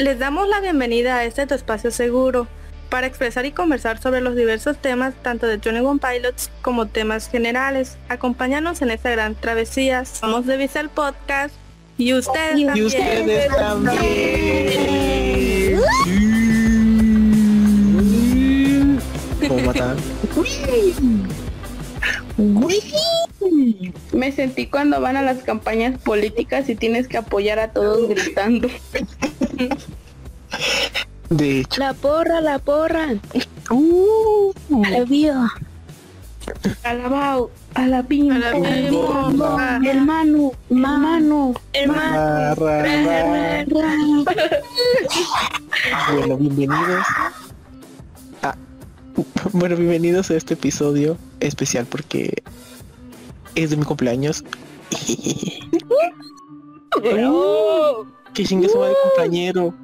Les damos la bienvenida a este tu espacio seguro para expresar y conversar sobre los diversos temas tanto de 21 Pilots como temas generales. Acompáñanos en esta gran travesía. Somos de Visa el Podcast y ustedes Y también. ustedes también. ¿Cómo están? Me sentí cuando van a las campañas políticas y tienes que apoyar a todos gritando. De hecho, La porra, la porra. uh, Alivio. Alabao, alabim, hermano, hermano. ra. Bueno, bienvenidos. a- bueno, bienvenidos a este episodio especial porque es de mi cumpleaños. que chingue su madre compañero.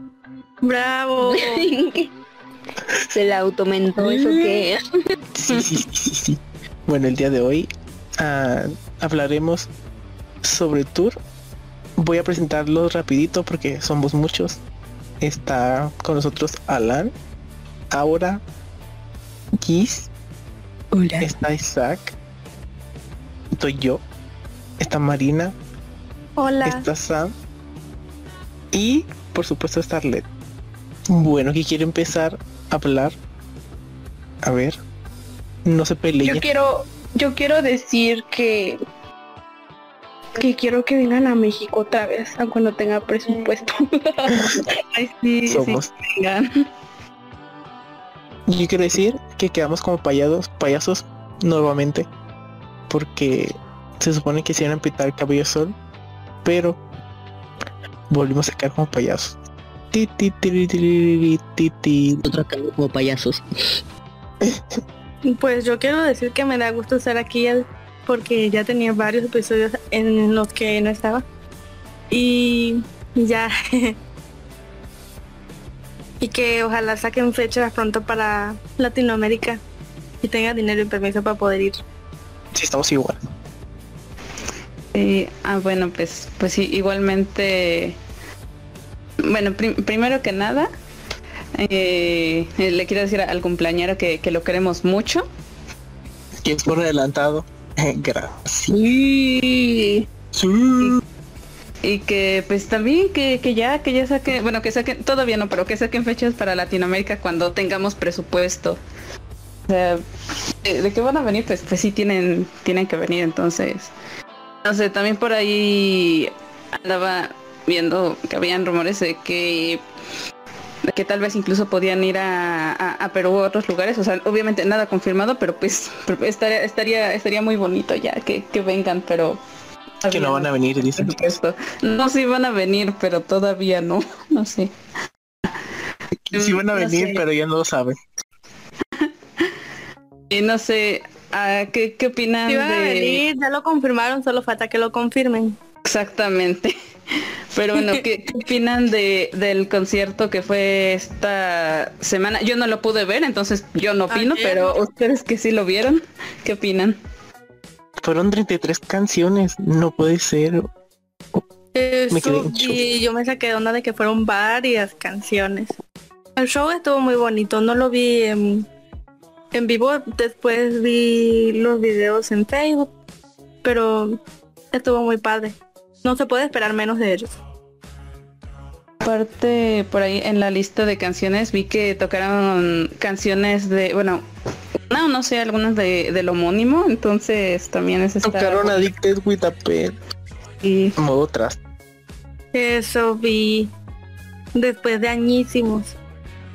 Bravo. Se la automentó eso que Sí, sí, sí, sí, sí. Bueno, el día de hoy ah, hablaremos sobre tour. Voy a presentarlos rapidito porque somos muchos. Está con nosotros Alan, Aura, Giz, Hola. está Isaac, estoy yo, está Marina, Hola. está Sam y por supuesto Starlet. Bueno, que quiere empezar a hablar. A ver. No se peleen. Yo quiero, yo quiero decir que que quiero que vengan a México otra vez, aunque no tenga presupuesto. Ay, sí, sí. Somos. Vengan. Yo quiero decir que quedamos como payasos, payasos nuevamente. Porque se supone que se iban a pintar el cabello sol. Pero volvimos a quedar como payasos. Ti, ti, ti, ti. Otra como payasos. Pues yo quiero decir que me da gusto estar aquí porque ya tenía varios episodios en los que no estaba. Y ya. y que ojalá saquen fechas pronto para Latinoamérica y tenga dinero y permiso para poder ir. Sí, estamos igual. Sí, ah, bueno, pues, pues sí, igualmente, bueno, prim- primero que nada, eh, eh, le quiero decir al cumpleañero que, que lo queremos mucho. Que es por adelantado. Gracias. Sí. Sí. Y que pues también que, que ya, que ya saquen, bueno, que saquen, todavía no, pero que saquen fechas para Latinoamérica cuando tengamos presupuesto. O sea, de, de que van a venir, pues, pues sí tienen, tienen que venir, entonces. No sé, también por ahí andaba viendo que habían rumores de que de que tal vez incluso podían ir a, a, a Perú o a otros lugares, o sea, obviamente nada confirmado, pero pues estaría, estaría, estaría muy bonito ya que, que vengan, pero Que no van a venir, dicen. No, sí van a venir, pero todavía no. No sé. Sí van a No venir, sé. pero ya no lo saben. Y no sé, ah, ¿qué, qué opinan Si van a de venir, ya lo confirmaron, solo falta que lo confirmen. exactamente? Pero bueno, ¿qué, qué opinan de, del concierto que fue esta semana? Yo no lo pude ver, entonces yo no opino, Ayer. pero ustedes que sí lo vieron, ¿qué opinan? Fueron 33 canciones. No puede ser. Me quedé y yo me saqué de onda de que fueron varias canciones. El show estuvo muy bonito, no lo vi en, en vivo, después vi los videos en Facebook, pero estuvo muy padre. No se puede esperar menos de ellos. Aparte, por ahí en la lista de canciones vi que tocaron canciones de, bueno, no, no sé, algunas de, del homónimo, entonces también es esta... Tocaron Addicted with a Pen. y Modo tras. Eso vi después de añísimos.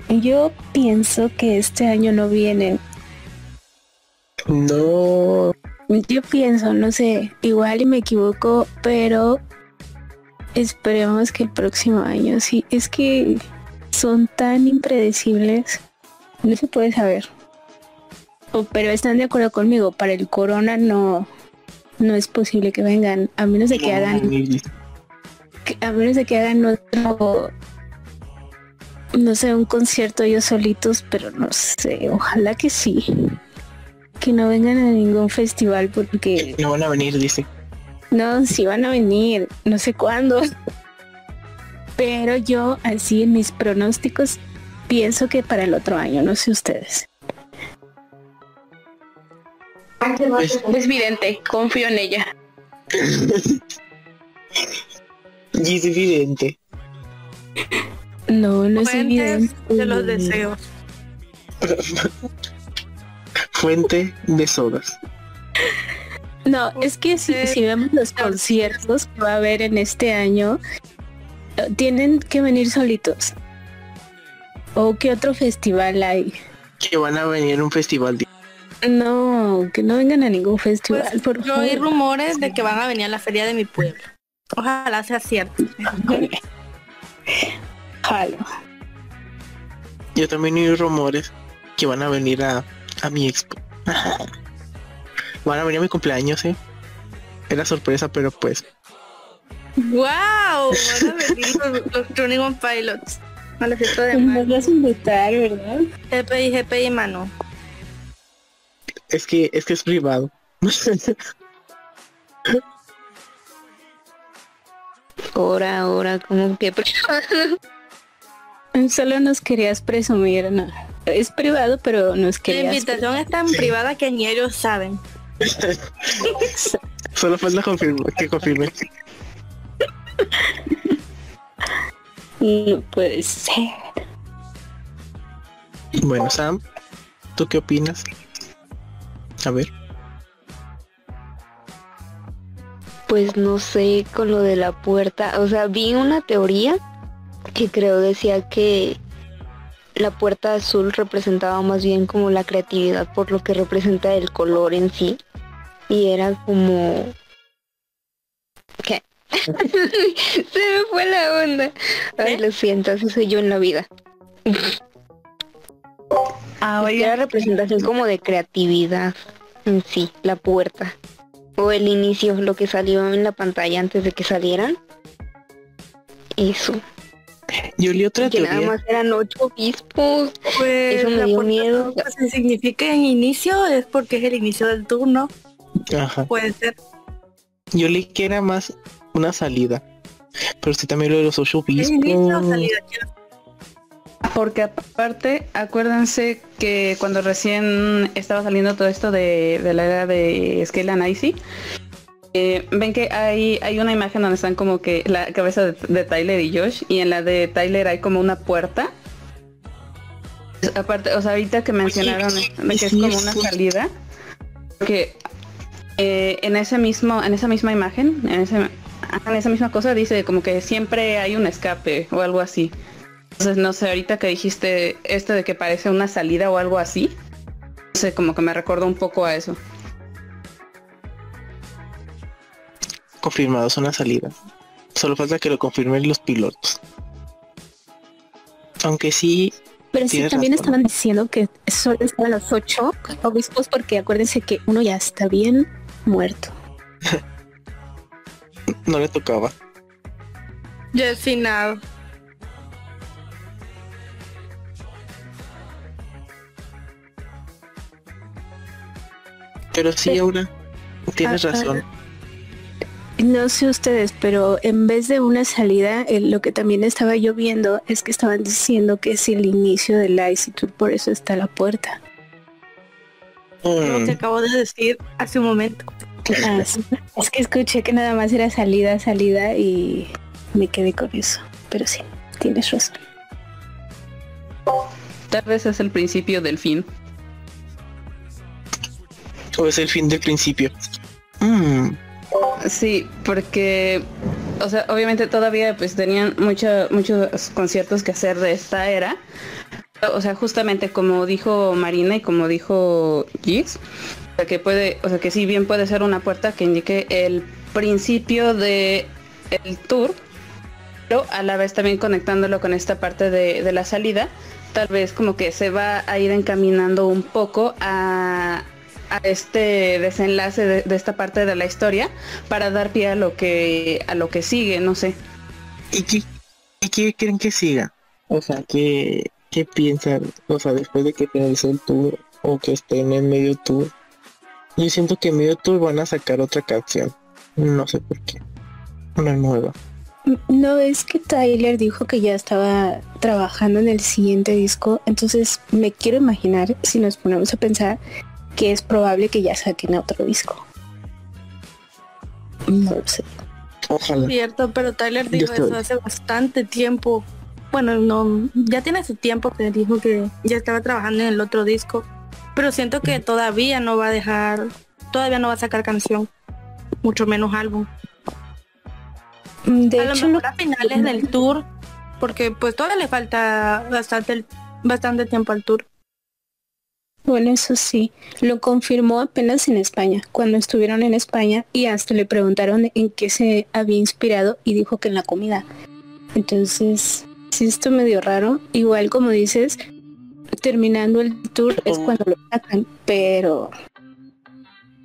Yo pienso que este año no vienen. No. Yo pienso, no sé, igual y me equivoco, pero esperemos que el próximo año sí. Es que son tan impredecibles. No se puede saber. O- pero están de acuerdo conmigo, para el corona no, no es posible que vengan, a menos de que hagan a menos de que hagan otro no sé un concierto ellos solitos pero no sé ojalá que sí que no vengan a ningún festival porque No van a venir, dice. no si van a venir no sé cuándo Pero yo, así en mis pronósticos, pienso que para el otro año, no sé ustedes. Pues, Es evidente, confío en ella. y es evidente. No, no es evidente. de los deseos. Fuente de sodas. No, es que si, si vemos los conciertos que va a haber en este año, tienen que venir solitos. ¿O qué otro festival hay? Que van a venir a un festival. de- No, que no vengan a ningún festival, Pues, por yo oí rumores de que van a venir a la feria de mi pueblo. Ojalá sea cierto. Jalo. Yo también oí rumores que van a venir a, a mi expo. van a venir a mi cumpleaños, eh. Era sorpresa, pero pues. ¡Wow! Van a venir los, los Running on Pilots. A la fiesta de Nos mayo. vas a invitar, ¿verdad? GPI, GPI, mano. Es que es que es privado. Ahora, ahora, como que Solo nos querías presumir, no. Es privado, pero nos La querías invitación es tan privada que ni ellos saben. Solo falta confirmar, que confirme. No puede ser. Bueno, Sam, ¿tú qué opinas? A ver. pues no sé con lo de la puerta. O sea, vi una teoría que creo decía que la puerta azul representaba más bien como la creatividad por lo que representa el color en sí. Y era como... ¿Qué? Se me fue la onda. Ay, lo siento, así soy yo en la vida. Ah, Era representación como de creatividad en sí, la puerta. O el inicio, lo que salió en la pantalla antes de que salieran. Eso. Yo leí otra Que nada más eran ocho obispos. Pues Eso me dio miedo. Si significa en inicio es porque es el inicio del turno. Ajá. Puede ser. Yo leí que era más una salida. Pero sí también lo de los ocho ¿Es inicio o obispos. salida? Porque aparte, acuérdense que cuando recién estaba saliendo todo esto de, de la era de Scale and Icy, eh, ven que hay, hay una imagen donde están como que la cabeza de, de Tyler y Josh, y en la de Tyler hay como una puerta. Aparte, o sea, ahorita que mencionaron de que es como una salida, que eh, en ese mismo, en esa misma imagen, en, ese, en esa misma cosa dice como que siempre hay un escape o algo así. Entonces, no sé, ahorita que dijiste esto de que parece una salida o algo así, no sé, como que me recordó un poco a eso. Confirmado, es una salida. Solo falta que lo confirmen los pilotos. Aunque sí, Pero sí, también razón. estaban diciendo que solo estaban los ocho obispos porque acuérdense que uno ya está bien muerto. no le tocaba. Ya el final. Pero sí, Aura, tienes razón. No sé ustedes, pero en vez de una salida, eh, lo que también estaba yo viendo es que estaban diciendo que es el inicio del Icy Tour, por eso está la puerta. Lo Mm, que acabo de decir hace un momento. Ah, es que escuché que nada más era salida, salida y me quedé con eso. Pero sí, tienes razón. Tal vez es el principio del fin. o es el fin del principio. Mm, Sí, porque, o sea, obviamente todavía pues tenían mucho- muchos conciertos que hacer de esta era. O sea, justamente como dijo Marina y como dijo Gis, o sea, que puede, o sea, que si bien puede ser una puerta que indique el principio de el tour, pero a la vez también conectándolo con esta parte de, de la salida, tal vez como que se va a ir encaminando un poco a, a este desenlace de, de esta parte de la historia para dar pie a lo que a lo que sigue, no sé. ¿Y qué, y qué creen que siga? O sea, ¿qué, ¿qué piensan? O sea, después de que finalizó el tour o que estén en medio tour. Yo siento que en medio tour van a sacar otra canción. No sé por qué. Una nueva. No es que Tyler dijo que ya estaba trabajando en el siguiente disco, entonces me quiero imaginar si nos ponemos a pensar que es probable que ya saquen otro disco. No lo sé. Ojalá. Cierto, pero Tyler dijo eso hace bastante tiempo. Bueno, no, ya tiene su tiempo que dijo que ya estaba trabajando en el otro disco. Pero siento que todavía no va a dejar, todavía no va a sacar canción, mucho menos álbum. De a lo hecho, mejor lo- a finales del tour, porque pues todavía le falta bastante, bastante tiempo al tour. Bueno, eso sí, lo confirmó apenas en España, cuando estuvieron en España y hasta le preguntaron en qué se había inspirado y dijo que en la comida. Entonces, sí, esto medio raro. Igual como dices, terminando el tour es cuando lo sacan, pero...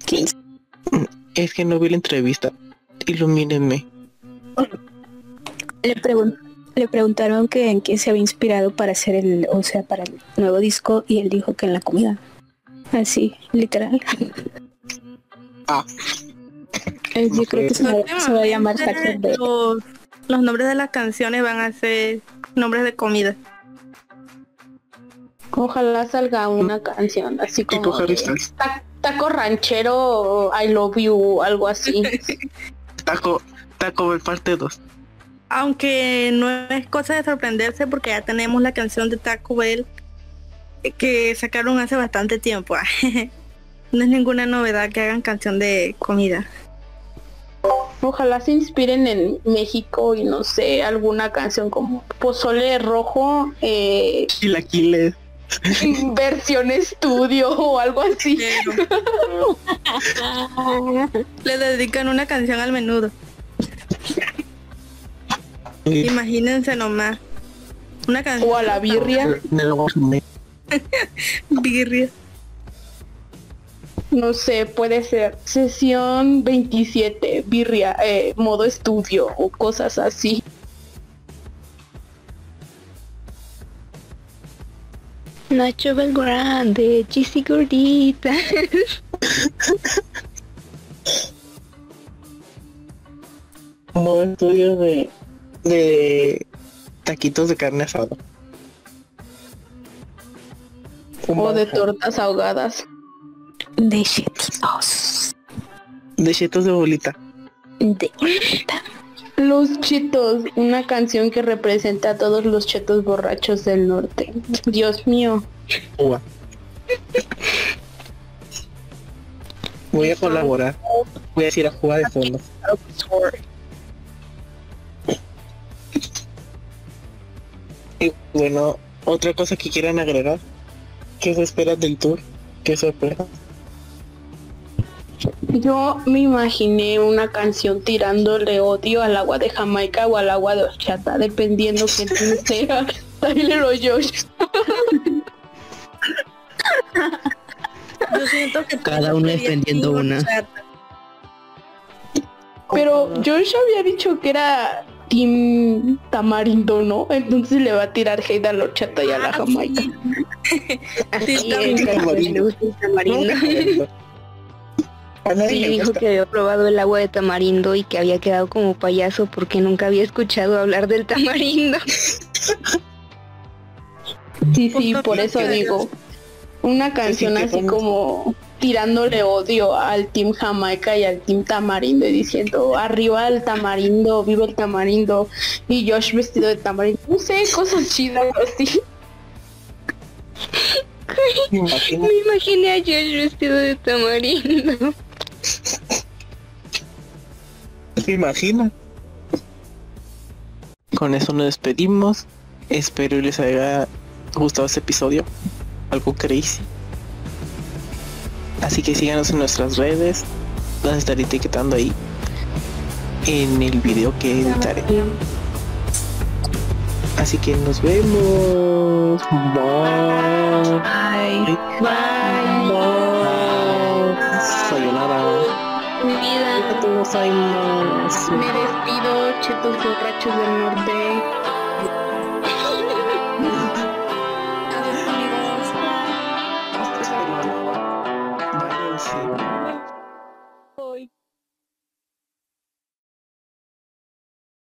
¿quién Es que no vi la entrevista. Ilumínenme. Le, pregun- le preguntaron que en qué se había inspirado para hacer el, o sea, para el nuevo disco y él dijo que en la comida. Así, literal. Ah. Eh, Yo creo que se va, se va a llamar Bell. los, los nombres de las canciones van a ser nombres de comida. Ojalá salga una canción así como de ta- taco ranchero I love you algo así. Taco, Taco parte 2. Aunque no es cosa de sorprenderse porque ya tenemos la canción de Taco Bell eh, que sacaron hace bastante tiempo. no es ninguna novedad que hagan canción de comida. Ojalá se inspiren en México y no sé, alguna canción como Pozole Rojo, eh, Chilaquiles. versión estudio o algo así. Le dedican una canción al menudo. Imagínense nomás. Una canción O a la birria, birria. no sé, puede ser sesión 27, birria, eh, modo estudio o cosas así. Nacho Belgrande, Chisi Gordita. Modo estudio de, de taquitos de carne asada. O de tortas ahogadas. De chetitos. De chetos de bolita. De Los chetos, una canción que representa a todos los chetos borrachos del norte. Dios mío. Voy a colaborar. Voy a decir a jugar de fondo. Y bueno, otra cosa que quieran agregar. ¿Qué se espera del tour? ¿Qué sorpresa? Yo me imaginé una canción tirándole odio al agua de Jamaica o al agua de horchata, dependiendo quién sea, Tyler o Josh. Yo siento que Cada uno defendiendo una. Pero Josh había dicho que era Team Tamarindo, ¿no? Entonces le va a tirar hate a la horchata y a la Jamaica. Sí, Sí, también. es que le gusta el tamarindo. A nadie Sí, le dijo que había probado el agua de tamarindo y que había quedado como payaso porque nunca había escuchado hablar del tamarindo. Sí, sí, por eso digo. Una canción así como tirándole odio al Team Jamaica y al Team Tamarindo y diciendo arriba el tamarindo, viva el tamarindo y Josh vestido de tamarindo. No sé, cosas chidas así. Me imaginé a Josh vestido de tamarindo. ¿Se imagina? Con eso nos despedimos. Espero les haya gustado este episodio. Algo crazy. Así que síganos en nuestras redes. Las estaré etiquetando ahí. En el video que editaré. Así que nos vemos. Bye. Ay, Bye. Sayonara. Mi vida. Me despido, chetos borrachos del norte.